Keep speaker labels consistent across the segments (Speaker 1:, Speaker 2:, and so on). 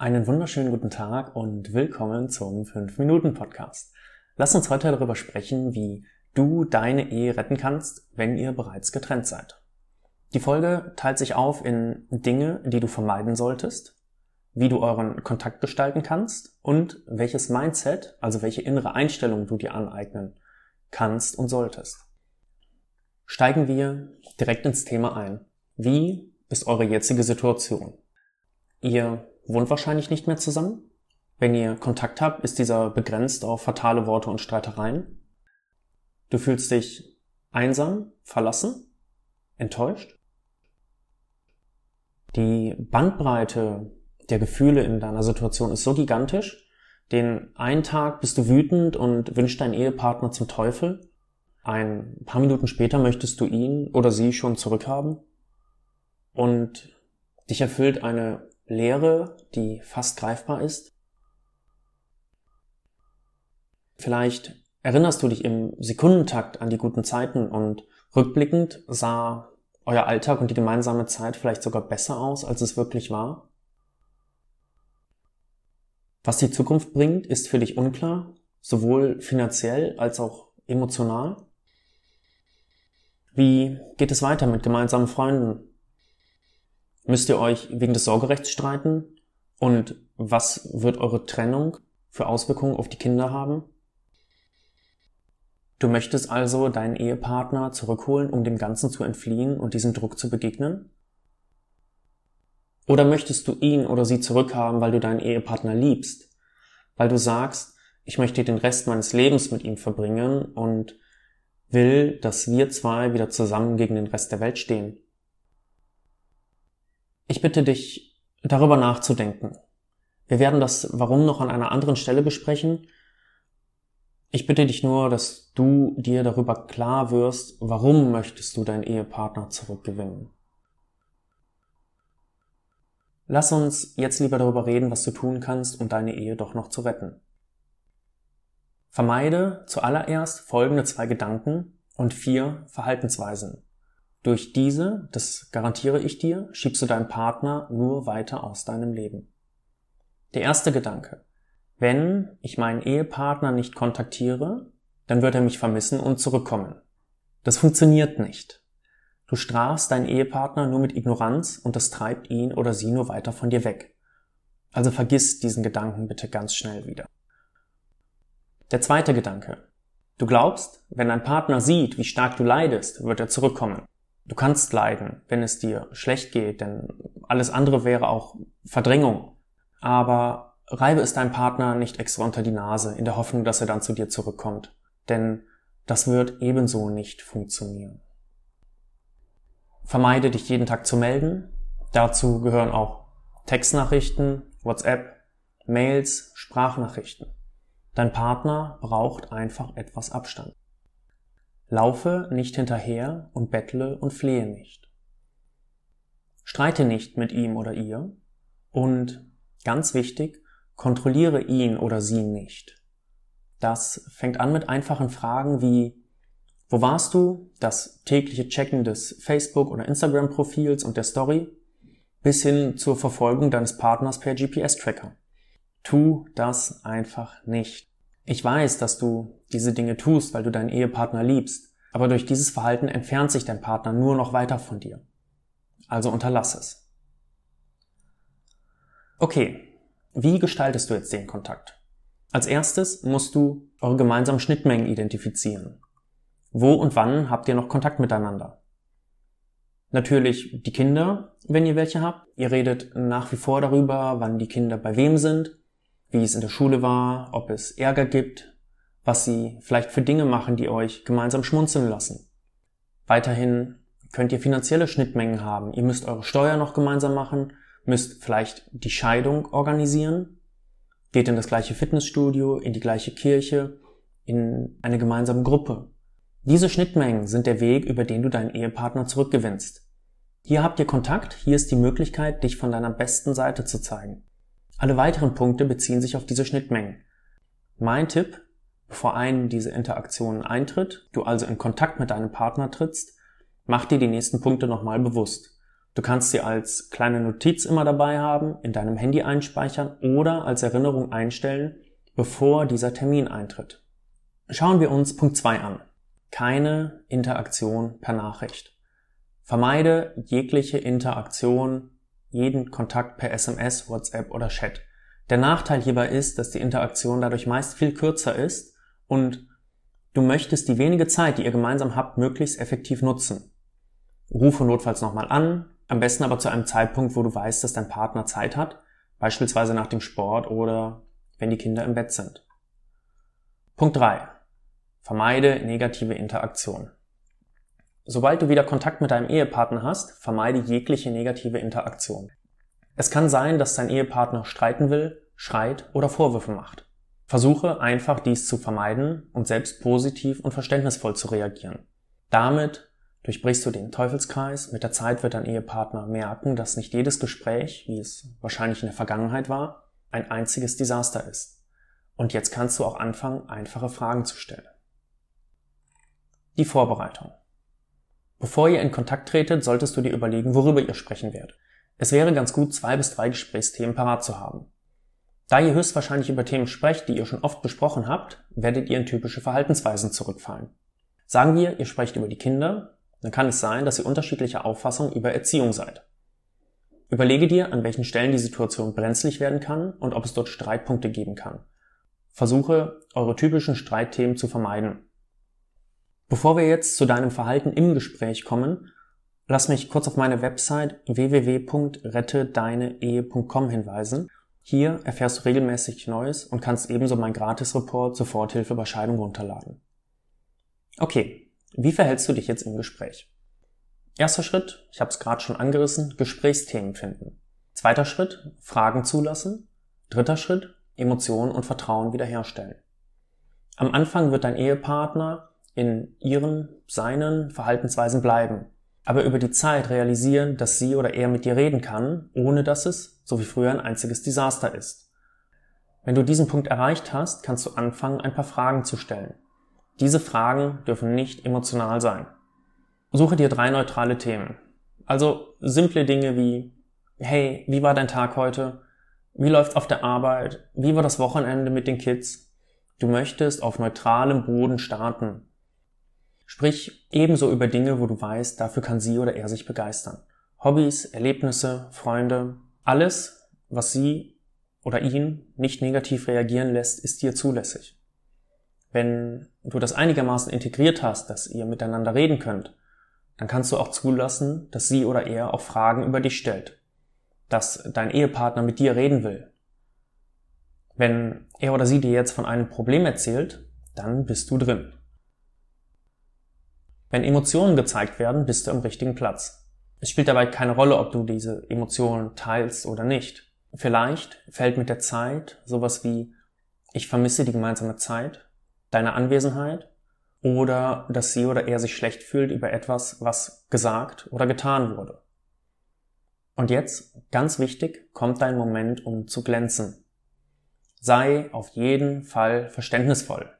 Speaker 1: Einen wunderschönen guten Tag und willkommen zum 5-Minuten-Podcast. Lass uns heute darüber sprechen, wie du deine Ehe retten kannst, wenn ihr bereits getrennt seid. Die Folge teilt sich auf in Dinge, die du vermeiden solltest, wie du euren Kontakt gestalten kannst und welches Mindset, also welche innere Einstellung du dir aneignen kannst und solltest. Steigen wir direkt ins Thema ein. Wie ist eure jetzige Situation? Ihr wohnt wahrscheinlich nicht mehr zusammen. Wenn ihr Kontakt habt, ist dieser begrenzt auf fatale Worte und Streitereien. Du fühlst dich einsam, verlassen, enttäuscht. Die Bandbreite der Gefühle in deiner Situation ist so gigantisch, den einen Tag bist du wütend und wünschst deinen Ehepartner zum Teufel. Ein paar Minuten später möchtest du ihn oder sie schon zurückhaben. Und dich erfüllt eine Leere, die fast greifbar ist. Vielleicht erinnerst du dich im Sekundentakt an die guten Zeiten und rückblickend sah euer Alltag und die gemeinsame Zeit vielleicht sogar besser aus, als es wirklich war. Was die Zukunft bringt, ist für dich unklar, sowohl finanziell als auch emotional. Wie geht es weiter mit gemeinsamen Freunden? Müsst ihr euch wegen des Sorgerechts streiten? Und was wird eure Trennung für Auswirkungen auf die Kinder haben? Du möchtest also deinen Ehepartner zurückholen, um dem Ganzen zu entfliehen und diesem Druck zu begegnen? Oder möchtest du ihn oder sie zurückhaben, weil du deinen Ehepartner liebst? Weil du sagst, ich möchte den Rest meines Lebens mit ihm verbringen und will, dass wir zwei wieder zusammen gegen den Rest der Welt stehen. Ich bitte dich, darüber nachzudenken. Wir werden das Warum noch an einer anderen Stelle besprechen. Ich bitte dich nur, dass du dir darüber klar wirst, warum möchtest du deinen Ehepartner zurückgewinnen. Lass uns jetzt lieber darüber reden, was du tun kannst, um deine Ehe doch noch zu retten. Vermeide zuallererst folgende zwei Gedanken und vier Verhaltensweisen. Durch diese, das garantiere ich dir, schiebst du deinen Partner nur weiter aus deinem Leben. Der erste Gedanke. Wenn ich meinen Ehepartner nicht kontaktiere, dann wird er mich vermissen und zurückkommen. Das funktioniert nicht. Du strafst deinen Ehepartner nur mit Ignoranz und das treibt ihn oder sie nur weiter von dir weg. Also vergiss diesen Gedanken bitte ganz schnell wieder. Der zweite Gedanke. Du glaubst, wenn dein Partner sieht, wie stark du leidest, wird er zurückkommen. Du kannst leiden, wenn es dir schlecht geht, denn alles andere wäre auch Verdrängung. Aber reibe es deinem Partner nicht extra unter die Nase, in der Hoffnung, dass er dann zu dir zurückkommt. Denn das wird ebenso nicht funktionieren. Vermeide dich jeden Tag zu melden. Dazu gehören auch Textnachrichten, WhatsApp, Mails, Sprachnachrichten. Dein Partner braucht einfach etwas Abstand. Laufe nicht hinterher und bettle und flehe nicht. Streite nicht mit ihm oder ihr und ganz wichtig, kontrolliere ihn oder sie nicht. Das fängt an mit einfachen Fragen wie wo warst du? Das tägliche Checken des Facebook- oder Instagram-Profils und der Story bis hin zur Verfolgung deines Partners per GPS-Tracker. Tu das einfach nicht. Ich weiß, dass du diese Dinge tust, weil du deinen Ehepartner liebst, aber durch dieses Verhalten entfernt sich dein Partner nur noch weiter von dir. Also unterlass es. Okay, wie gestaltest du jetzt den Kontakt? Als erstes musst du eure gemeinsamen Schnittmengen identifizieren. Wo und wann habt ihr noch Kontakt miteinander? Natürlich die Kinder, wenn ihr welche habt. Ihr redet nach wie vor darüber, wann die Kinder bei wem sind, wie es in der Schule war, ob es Ärger gibt, was sie vielleicht für Dinge machen, die euch gemeinsam schmunzeln lassen. Weiterhin könnt ihr finanzielle Schnittmengen haben. Ihr müsst eure Steuer noch gemeinsam machen, müsst vielleicht die Scheidung organisieren, geht in das gleiche Fitnessstudio, in die gleiche Kirche, in eine gemeinsame Gruppe. Diese Schnittmengen sind der Weg, über den du deinen Ehepartner zurückgewinnst. Hier habt ihr Kontakt, hier ist die Möglichkeit, dich von deiner besten Seite zu zeigen. Alle weiteren Punkte beziehen sich auf diese Schnittmengen. Mein Tipp, bevor einen diese Interaktionen eintritt, du also in Kontakt mit deinem Partner trittst, mach dir die nächsten Punkte nochmal bewusst. Du kannst sie als kleine Notiz immer dabei haben, in deinem Handy einspeichern oder als Erinnerung einstellen, bevor dieser Termin eintritt. Schauen wir uns Punkt 2 an. Keine Interaktion per Nachricht. Vermeide jegliche Interaktion, jeden Kontakt per SMS, WhatsApp oder Chat. Der Nachteil hierbei ist, dass die Interaktion dadurch meist viel kürzer ist und du möchtest die wenige Zeit, die ihr gemeinsam habt, möglichst effektiv nutzen. Rufe notfalls nochmal an, am besten aber zu einem Zeitpunkt, wo du weißt, dass dein Partner Zeit hat, beispielsweise nach dem Sport oder wenn die Kinder im Bett sind. Punkt 3. Vermeide negative Interaktion. Sobald du wieder Kontakt mit deinem Ehepartner hast, vermeide jegliche negative Interaktion. Es kann sein, dass dein Ehepartner streiten will, schreit oder Vorwürfe macht. Versuche einfach dies zu vermeiden und selbst positiv und verständnisvoll zu reagieren. Damit Durchbrichst du den Teufelskreis, mit der Zeit wird dein Ehepartner merken, dass nicht jedes Gespräch, wie es wahrscheinlich in der Vergangenheit war, ein einziges Desaster ist. Und jetzt kannst du auch anfangen, einfache Fragen zu stellen. Die Vorbereitung. Bevor ihr in Kontakt tretet, solltest du dir überlegen, worüber ihr sprechen werdet. Es wäre ganz gut, zwei bis drei Gesprächsthemen parat zu haben. Da ihr höchstwahrscheinlich über Themen sprecht, die ihr schon oft besprochen habt, werdet ihr in typische Verhaltensweisen zurückfallen. Sagen wir, ihr sprecht über die Kinder, dann kann es sein, dass ihr unterschiedlicher Auffassung über Erziehung seid. Überlege dir, an welchen Stellen die Situation brenzlig werden kann und ob es dort Streitpunkte geben kann. Versuche, eure typischen Streitthemen zu vermeiden. Bevor wir jetzt zu deinem Verhalten im Gespräch kommen, lass mich kurz auf meine Website www.rettedeineehe.com hinweisen. Hier erfährst du regelmäßig Neues und kannst ebenso mein Gratis-Report Soforthilfe bei Scheidung runterladen. Okay, wie verhältst du dich jetzt im Gespräch? Erster Schritt, ich habe es gerade schon angerissen, Gesprächsthemen finden. Zweiter Schritt, Fragen zulassen. Dritter Schritt, Emotionen und Vertrauen wiederherstellen. Am Anfang wird dein Ehepartner in ihren, seinen Verhaltensweisen bleiben, aber über die Zeit realisieren, dass sie oder er mit dir reden kann, ohne dass es, so wie früher, ein einziges Desaster ist. Wenn du diesen Punkt erreicht hast, kannst du anfangen, ein paar Fragen zu stellen. Diese Fragen dürfen nicht emotional sein. Suche dir drei neutrale Themen. Also simple Dinge wie, hey, wie war dein Tag heute? Wie läuft's auf der Arbeit? Wie war das Wochenende mit den Kids? Du möchtest auf neutralem Boden starten. Sprich ebenso über Dinge, wo du weißt, dafür kann sie oder er sich begeistern. Hobbys, Erlebnisse, Freunde, alles, was sie oder ihn nicht negativ reagieren lässt, ist dir zulässig. Wenn du das einigermaßen integriert hast, dass ihr miteinander reden könnt, dann kannst du auch zulassen, dass sie oder er auch Fragen über dich stellt, dass dein Ehepartner mit dir reden will. Wenn er oder sie dir jetzt von einem Problem erzählt, dann bist du drin. Wenn Emotionen gezeigt werden, bist du am richtigen Platz. Es spielt dabei keine Rolle, ob du diese Emotionen teilst oder nicht. Vielleicht fällt mit der Zeit sowas wie ich vermisse die gemeinsame Zeit deine Anwesenheit oder dass sie oder er sich schlecht fühlt über etwas, was gesagt oder getan wurde. Und jetzt, ganz wichtig, kommt dein Moment, um zu glänzen. Sei auf jeden Fall verständnisvoll.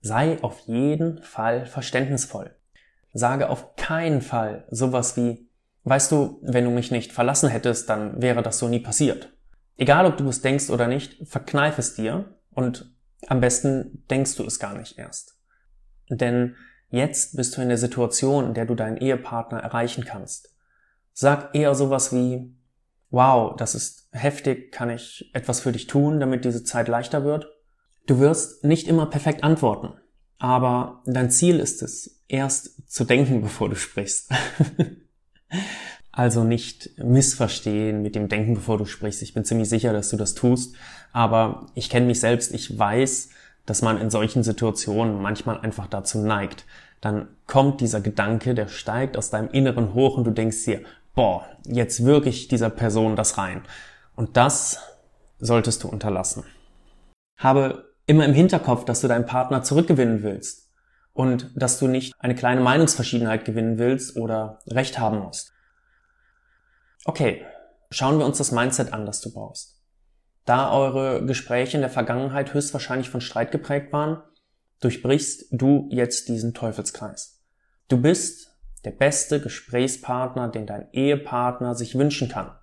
Speaker 1: Sei auf jeden Fall verständnisvoll. Sage auf keinen Fall sowas wie, weißt du, wenn du mich nicht verlassen hättest, dann wäre das so nie passiert. Egal ob du es denkst oder nicht, verkneif es dir und am besten denkst du es gar nicht erst. Denn jetzt bist du in der Situation, in der du deinen Ehepartner erreichen kannst. Sag eher sowas wie, wow, das ist heftig, kann ich etwas für dich tun, damit diese Zeit leichter wird? Du wirst nicht immer perfekt antworten, aber dein Ziel ist es, erst zu denken, bevor du sprichst. Also nicht missverstehen mit dem Denken, bevor du sprichst. Ich bin ziemlich sicher, dass du das tust. Aber ich kenne mich selbst. Ich weiß, dass man in solchen Situationen manchmal einfach dazu neigt. Dann kommt dieser Gedanke, der steigt aus deinem Inneren hoch und du denkst dir, boah, jetzt wirklich dieser Person das rein. Und das solltest du unterlassen. Habe immer im Hinterkopf, dass du deinen Partner zurückgewinnen willst und dass du nicht eine kleine Meinungsverschiedenheit gewinnen willst oder Recht haben musst. Okay, schauen wir uns das Mindset an, das du brauchst. Da eure Gespräche in der Vergangenheit höchstwahrscheinlich von Streit geprägt waren, durchbrichst du jetzt diesen Teufelskreis. Du bist der beste Gesprächspartner, den dein Ehepartner sich wünschen kann.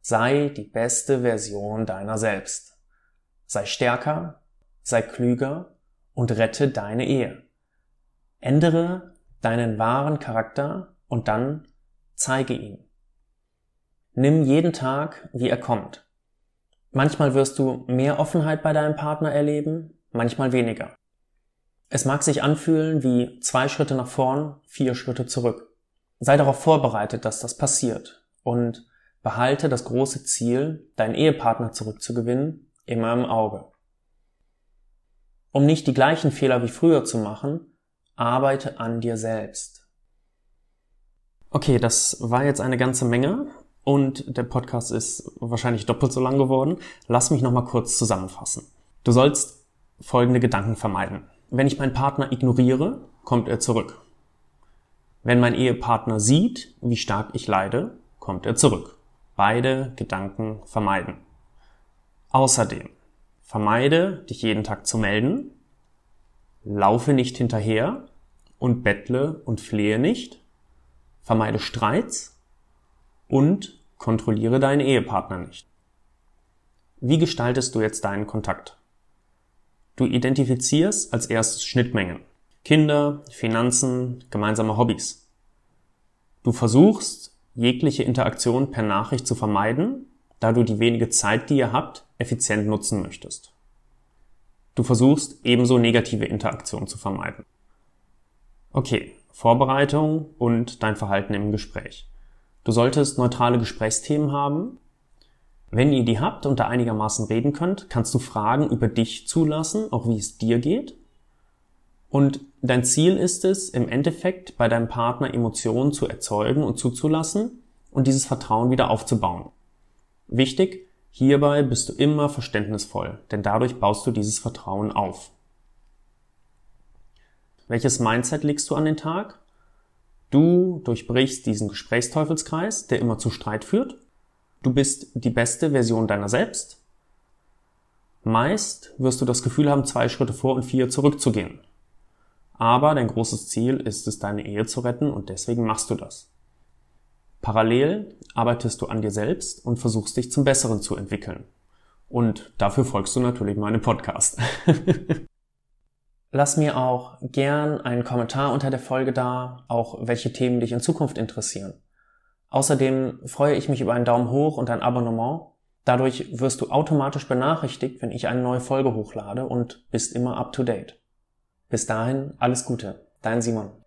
Speaker 1: Sei die beste Version deiner selbst. Sei stärker, sei klüger und rette deine Ehe. Ändere deinen wahren Charakter und dann zeige ihn. Nimm jeden Tag, wie er kommt. Manchmal wirst du mehr Offenheit bei deinem Partner erleben, manchmal weniger. Es mag sich anfühlen wie zwei Schritte nach vorn, vier Schritte zurück. Sei darauf vorbereitet, dass das passiert und behalte das große Ziel, deinen Ehepartner zurückzugewinnen, immer im Auge. Um nicht die gleichen Fehler wie früher zu machen, arbeite an dir selbst. Okay, das war jetzt eine ganze Menge und der Podcast ist wahrscheinlich doppelt so lang geworden. Lass mich nochmal kurz zusammenfassen. Du sollst folgende Gedanken vermeiden. Wenn ich meinen Partner ignoriere, kommt er zurück. Wenn mein Ehepartner sieht, wie stark ich leide, kommt er zurück. Beide Gedanken vermeiden. Außerdem vermeide, dich jeden Tag zu melden, laufe nicht hinterher und bettle und flehe nicht, vermeide Streits und kontrolliere deinen Ehepartner nicht. Wie gestaltest du jetzt deinen Kontakt? Du identifizierst als erstes Schnittmengen. Kinder, Finanzen, gemeinsame Hobbys. Du versuchst, jegliche Interaktion per Nachricht zu vermeiden, da du die wenige Zeit, die ihr habt, effizient nutzen möchtest. Du versuchst ebenso negative Interaktion zu vermeiden. Okay, Vorbereitung und dein Verhalten im Gespräch. Du solltest neutrale Gesprächsthemen haben, wenn ihr die habt und da einigermaßen reden könnt, kannst du Fragen über dich zulassen, auch wie es dir geht. Und dein Ziel ist es, im Endeffekt bei deinem Partner Emotionen zu erzeugen und zuzulassen und dieses Vertrauen wieder aufzubauen. Wichtig, hierbei bist du immer verständnisvoll, denn dadurch baust du dieses Vertrauen auf. Welches Mindset legst du an den Tag? Du durchbrichst diesen Gesprächsteufelskreis, der immer zu Streit führt Du bist die beste Version deiner selbst. Meist wirst du das Gefühl haben, zwei Schritte vor und vier zurückzugehen. Aber dein großes Ziel ist es, deine Ehe zu retten und deswegen machst du das. Parallel arbeitest du an dir selbst und versuchst dich zum Besseren zu entwickeln. Und dafür folgst du natürlich meinem Podcast. Lass mir auch gern einen Kommentar unter der Folge da, auch welche Themen dich in Zukunft interessieren. Außerdem freue ich mich über einen Daumen hoch und ein Abonnement. Dadurch wirst du automatisch benachrichtigt, wenn ich eine neue Folge hochlade und bist immer up to date. Bis dahin alles Gute, dein Simon.